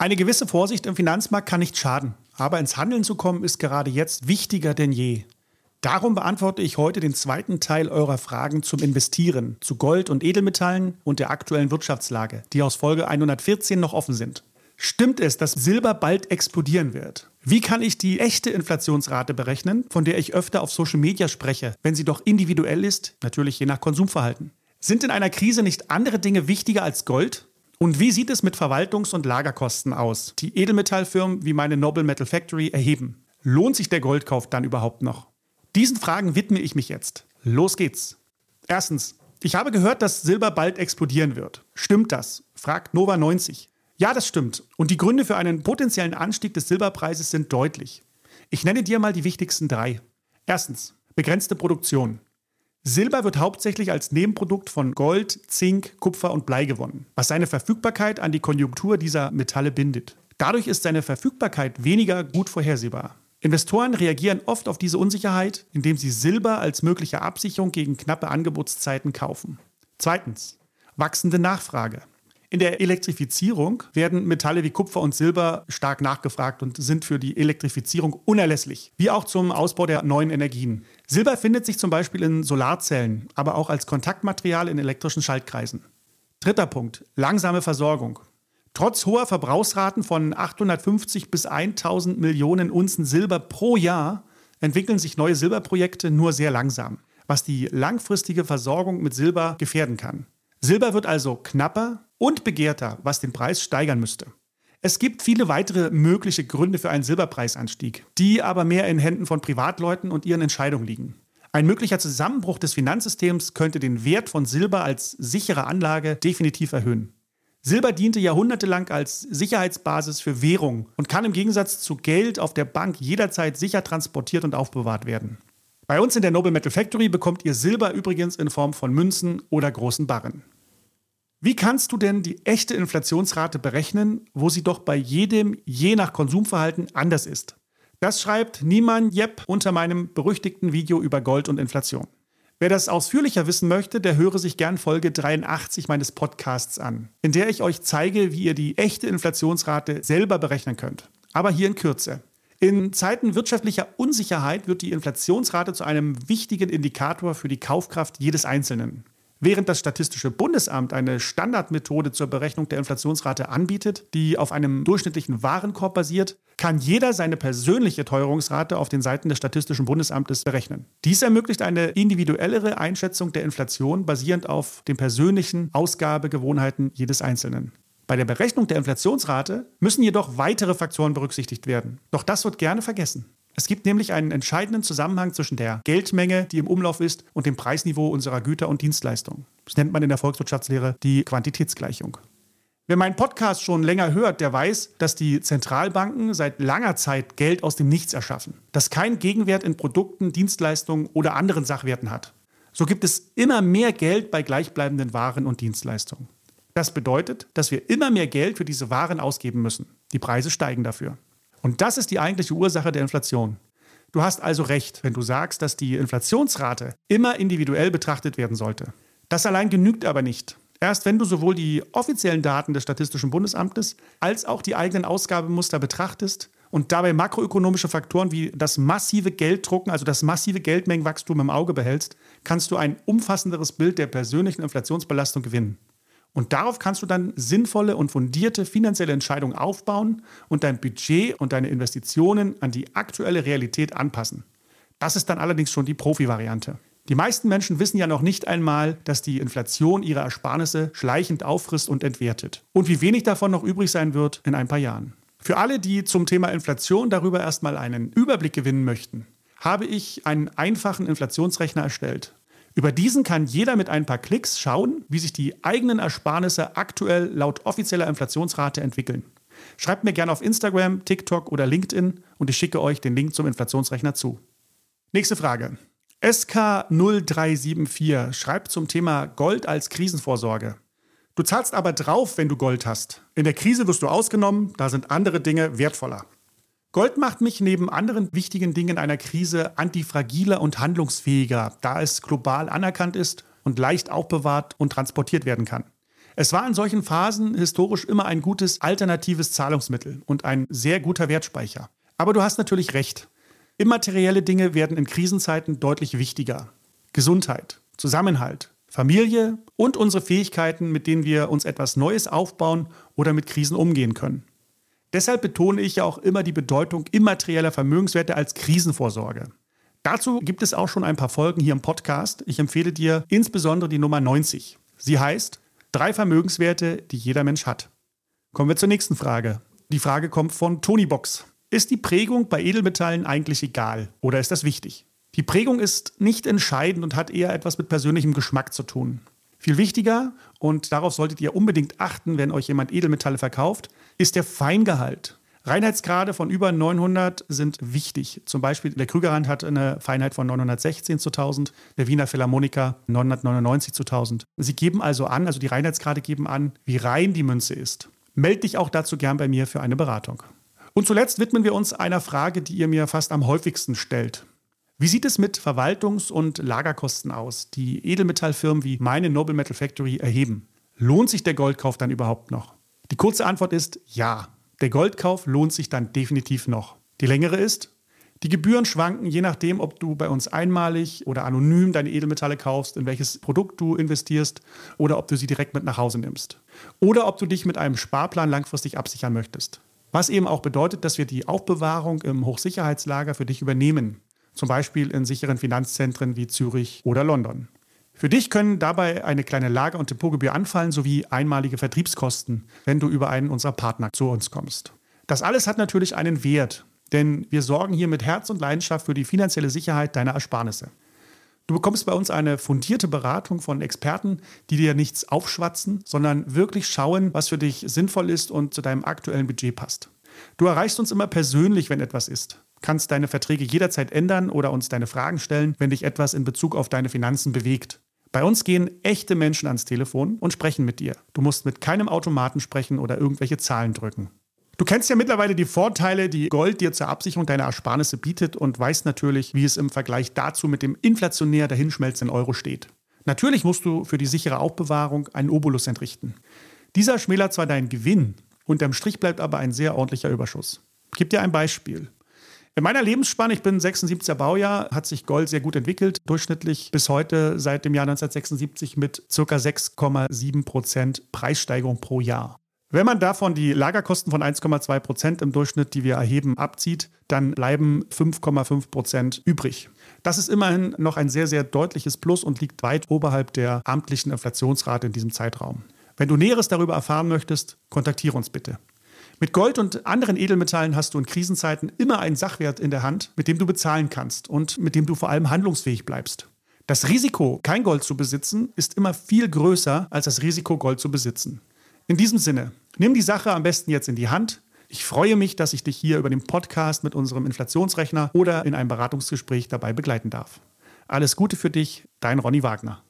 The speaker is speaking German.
Eine gewisse Vorsicht im Finanzmarkt kann nicht schaden, aber ins Handeln zu kommen ist gerade jetzt wichtiger denn je. Darum beantworte ich heute den zweiten Teil eurer Fragen zum Investieren, zu Gold und Edelmetallen und der aktuellen Wirtschaftslage, die aus Folge 114 noch offen sind. Stimmt es, dass Silber bald explodieren wird? Wie kann ich die echte Inflationsrate berechnen, von der ich öfter auf Social Media spreche, wenn sie doch individuell ist, natürlich je nach Konsumverhalten? Sind in einer Krise nicht andere Dinge wichtiger als Gold? Und wie sieht es mit Verwaltungs- und Lagerkosten aus, die Edelmetallfirmen wie meine Noble Metal Factory erheben? Lohnt sich der Goldkauf dann überhaupt noch? Diesen Fragen widme ich mich jetzt. Los geht's. Erstens, ich habe gehört, dass Silber bald explodieren wird. Stimmt das? fragt Nova 90. Ja, das stimmt. Und die Gründe für einen potenziellen Anstieg des Silberpreises sind deutlich. Ich nenne dir mal die wichtigsten drei. Erstens, begrenzte Produktion. Silber wird hauptsächlich als Nebenprodukt von Gold, Zink, Kupfer und Blei gewonnen, was seine Verfügbarkeit an die Konjunktur dieser Metalle bindet. Dadurch ist seine Verfügbarkeit weniger gut vorhersehbar. Investoren reagieren oft auf diese Unsicherheit, indem sie Silber als mögliche Absicherung gegen knappe Angebotszeiten kaufen. Zweitens, wachsende Nachfrage. In der Elektrifizierung werden Metalle wie Kupfer und Silber stark nachgefragt und sind für die Elektrifizierung unerlässlich, wie auch zum Ausbau der neuen Energien. Silber findet sich zum Beispiel in Solarzellen, aber auch als Kontaktmaterial in elektrischen Schaltkreisen. Dritter Punkt, langsame Versorgung. Trotz hoher Verbrauchsraten von 850 bis 1000 Millionen Unzen Silber pro Jahr entwickeln sich neue Silberprojekte nur sehr langsam, was die langfristige Versorgung mit Silber gefährden kann. Silber wird also knapper und begehrter, was den Preis steigern müsste. Es gibt viele weitere mögliche Gründe für einen Silberpreisanstieg, die aber mehr in Händen von Privatleuten und ihren Entscheidungen liegen. Ein möglicher Zusammenbruch des Finanzsystems könnte den Wert von Silber als sichere Anlage definitiv erhöhen. Silber diente jahrhundertelang als Sicherheitsbasis für Währung und kann im Gegensatz zu Geld auf der Bank jederzeit sicher transportiert und aufbewahrt werden. Bei uns in der Noble Metal Factory bekommt ihr Silber übrigens in Form von Münzen oder großen Barren. Wie kannst du denn die echte Inflationsrate berechnen, wo sie doch bei jedem je nach Konsumverhalten anders ist? Das schreibt Niemann Jepp unter meinem berüchtigten Video über Gold und Inflation. Wer das ausführlicher wissen möchte, der höre sich gern Folge 83 meines Podcasts an, in der ich euch zeige, wie ihr die echte Inflationsrate selber berechnen könnt. Aber hier in Kürze. In Zeiten wirtschaftlicher Unsicherheit wird die Inflationsrate zu einem wichtigen Indikator für die Kaufkraft jedes Einzelnen. Während das Statistische Bundesamt eine Standardmethode zur Berechnung der Inflationsrate anbietet, die auf einem durchschnittlichen Warenkorb basiert, kann jeder seine persönliche Teuerungsrate auf den Seiten des Statistischen Bundesamtes berechnen. Dies ermöglicht eine individuellere Einschätzung der Inflation basierend auf den persönlichen Ausgabegewohnheiten jedes Einzelnen. Bei der Berechnung der Inflationsrate müssen jedoch weitere Faktoren berücksichtigt werden. Doch das wird gerne vergessen. Es gibt nämlich einen entscheidenden Zusammenhang zwischen der Geldmenge, die im Umlauf ist, und dem Preisniveau unserer Güter und Dienstleistungen. Das nennt man in der Volkswirtschaftslehre die Quantitätsgleichung. Wer meinen Podcast schon länger hört, der weiß, dass die Zentralbanken seit langer Zeit Geld aus dem Nichts erschaffen, das keinen Gegenwert in Produkten, Dienstleistungen oder anderen Sachwerten hat. So gibt es immer mehr Geld bei gleichbleibenden Waren und Dienstleistungen. Das bedeutet, dass wir immer mehr Geld für diese Waren ausgeben müssen. Die Preise steigen dafür. Und das ist die eigentliche Ursache der Inflation. Du hast also recht, wenn du sagst, dass die Inflationsrate immer individuell betrachtet werden sollte. Das allein genügt aber nicht. Erst wenn du sowohl die offiziellen Daten des Statistischen Bundesamtes als auch die eigenen Ausgabemuster betrachtest und dabei makroökonomische Faktoren wie das massive Gelddrucken, also das massive Geldmengenwachstum im Auge behältst, kannst du ein umfassenderes Bild der persönlichen Inflationsbelastung gewinnen. Und darauf kannst du dann sinnvolle und fundierte finanzielle Entscheidungen aufbauen und dein Budget und deine Investitionen an die aktuelle Realität anpassen. Das ist dann allerdings schon die Profi-Variante. Die meisten Menschen wissen ja noch nicht einmal, dass die Inflation ihre Ersparnisse schleichend auffrisst und entwertet. Und wie wenig davon noch übrig sein wird in ein paar Jahren. Für alle, die zum Thema Inflation darüber erstmal einen Überblick gewinnen möchten, habe ich einen einfachen Inflationsrechner erstellt. Über diesen kann jeder mit ein paar Klicks schauen, wie sich die eigenen Ersparnisse aktuell laut offizieller Inflationsrate entwickeln. Schreibt mir gerne auf Instagram, TikTok oder LinkedIn und ich schicke euch den Link zum Inflationsrechner zu. Nächste Frage. SK0374 schreibt zum Thema Gold als Krisenvorsorge. Du zahlst aber drauf, wenn du Gold hast. In der Krise wirst du ausgenommen, da sind andere Dinge wertvoller. Gold macht mich neben anderen wichtigen Dingen einer Krise antifragiler und handlungsfähiger, da es global anerkannt ist und leicht aufbewahrt und transportiert werden kann. Es war in solchen Phasen historisch immer ein gutes alternatives Zahlungsmittel und ein sehr guter Wertspeicher. Aber du hast natürlich recht. Immaterielle Dinge werden in Krisenzeiten deutlich wichtiger. Gesundheit, Zusammenhalt, Familie und unsere Fähigkeiten, mit denen wir uns etwas Neues aufbauen oder mit Krisen umgehen können. Deshalb betone ich ja auch immer die Bedeutung immaterieller Vermögenswerte als Krisenvorsorge. Dazu gibt es auch schon ein paar Folgen hier im Podcast. Ich empfehle dir insbesondere die Nummer 90. Sie heißt Drei Vermögenswerte, die jeder Mensch hat. Kommen wir zur nächsten Frage. Die Frage kommt von Tony Box. Ist die Prägung bei Edelmetallen eigentlich egal oder ist das wichtig? Die Prägung ist nicht entscheidend und hat eher etwas mit persönlichem Geschmack zu tun. Viel wichtiger, und darauf solltet ihr unbedingt achten, wenn euch jemand Edelmetalle verkauft, ist der Feingehalt. Reinheitsgrade von über 900 sind wichtig. Zum Beispiel der Krügerrand hat eine Feinheit von 916 zu 1000, der Wiener Philharmoniker 999 zu 1000. Sie geben also an, also die Reinheitsgrade geben an, wie rein die Münze ist. Meld dich auch dazu gern bei mir für eine Beratung. Und zuletzt widmen wir uns einer Frage, die ihr mir fast am häufigsten stellt. Wie sieht es mit Verwaltungs- und Lagerkosten aus, die Edelmetallfirmen wie meine Noble Metal Factory erheben? Lohnt sich der Goldkauf dann überhaupt noch? Die kurze Antwort ist ja. Der Goldkauf lohnt sich dann definitiv noch. Die längere ist, die Gebühren schwanken je nachdem, ob du bei uns einmalig oder anonym deine Edelmetalle kaufst, in welches Produkt du investierst oder ob du sie direkt mit nach Hause nimmst. Oder ob du dich mit einem Sparplan langfristig absichern möchtest. Was eben auch bedeutet, dass wir die Aufbewahrung im Hochsicherheitslager für dich übernehmen zum Beispiel in sicheren Finanzzentren wie Zürich oder London. Für dich können dabei eine kleine Lager- und Depotgebühr anfallen sowie einmalige Vertriebskosten, wenn du über einen unserer Partner zu uns kommst. Das alles hat natürlich einen Wert, denn wir sorgen hier mit Herz und Leidenschaft für die finanzielle Sicherheit deiner Ersparnisse. Du bekommst bei uns eine fundierte Beratung von Experten, die dir nichts aufschwatzen, sondern wirklich schauen, was für dich sinnvoll ist und zu deinem aktuellen Budget passt. Du erreichst uns immer persönlich, wenn etwas ist kannst deine Verträge jederzeit ändern oder uns deine Fragen stellen, wenn dich etwas in Bezug auf deine Finanzen bewegt. Bei uns gehen echte Menschen ans Telefon und sprechen mit dir. Du musst mit keinem Automaten sprechen oder irgendwelche Zahlen drücken. Du kennst ja mittlerweile die Vorteile, die Gold dir zur Absicherung deiner Ersparnisse bietet und weißt natürlich, wie es im Vergleich dazu mit dem inflationär dahinschmelzenden Euro steht. Natürlich musst du für die sichere Aufbewahrung einen Obolus entrichten. Dieser schmälert zwar deinen Gewinn, unterm Strich bleibt aber ein sehr ordentlicher Überschuss. Ich gebe dir ein Beispiel. In meiner Lebensspanne, ich bin 76er Baujahr, hat sich Gold sehr gut entwickelt, durchschnittlich bis heute seit dem Jahr 1976 mit ca. 6,7 Prozent Preissteigerung pro Jahr. Wenn man davon die Lagerkosten von 1,2 Prozent im Durchschnitt, die wir erheben, abzieht, dann bleiben 5,5 Prozent übrig. Das ist immerhin noch ein sehr, sehr deutliches Plus und liegt weit oberhalb der amtlichen Inflationsrate in diesem Zeitraum. Wenn du Näheres darüber erfahren möchtest, kontaktiere uns bitte. Mit Gold und anderen Edelmetallen hast du in Krisenzeiten immer einen Sachwert in der Hand, mit dem du bezahlen kannst und mit dem du vor allem handlungsfähig bleibst. Das Risiko, kein Gold zu besitzen, ist immer viel größer als das Risiko, Gold zu besitzen. In diesem Sinne, nimm die Sache am besten jetzt in die Hand. Ich freue mich, dass ich dich hier über den Podcast mit unserem Inflationsrechner oder in einem Beratungsgespräch dabei begleiten darf. Alles Gute für dich, dein Ronny Wagner.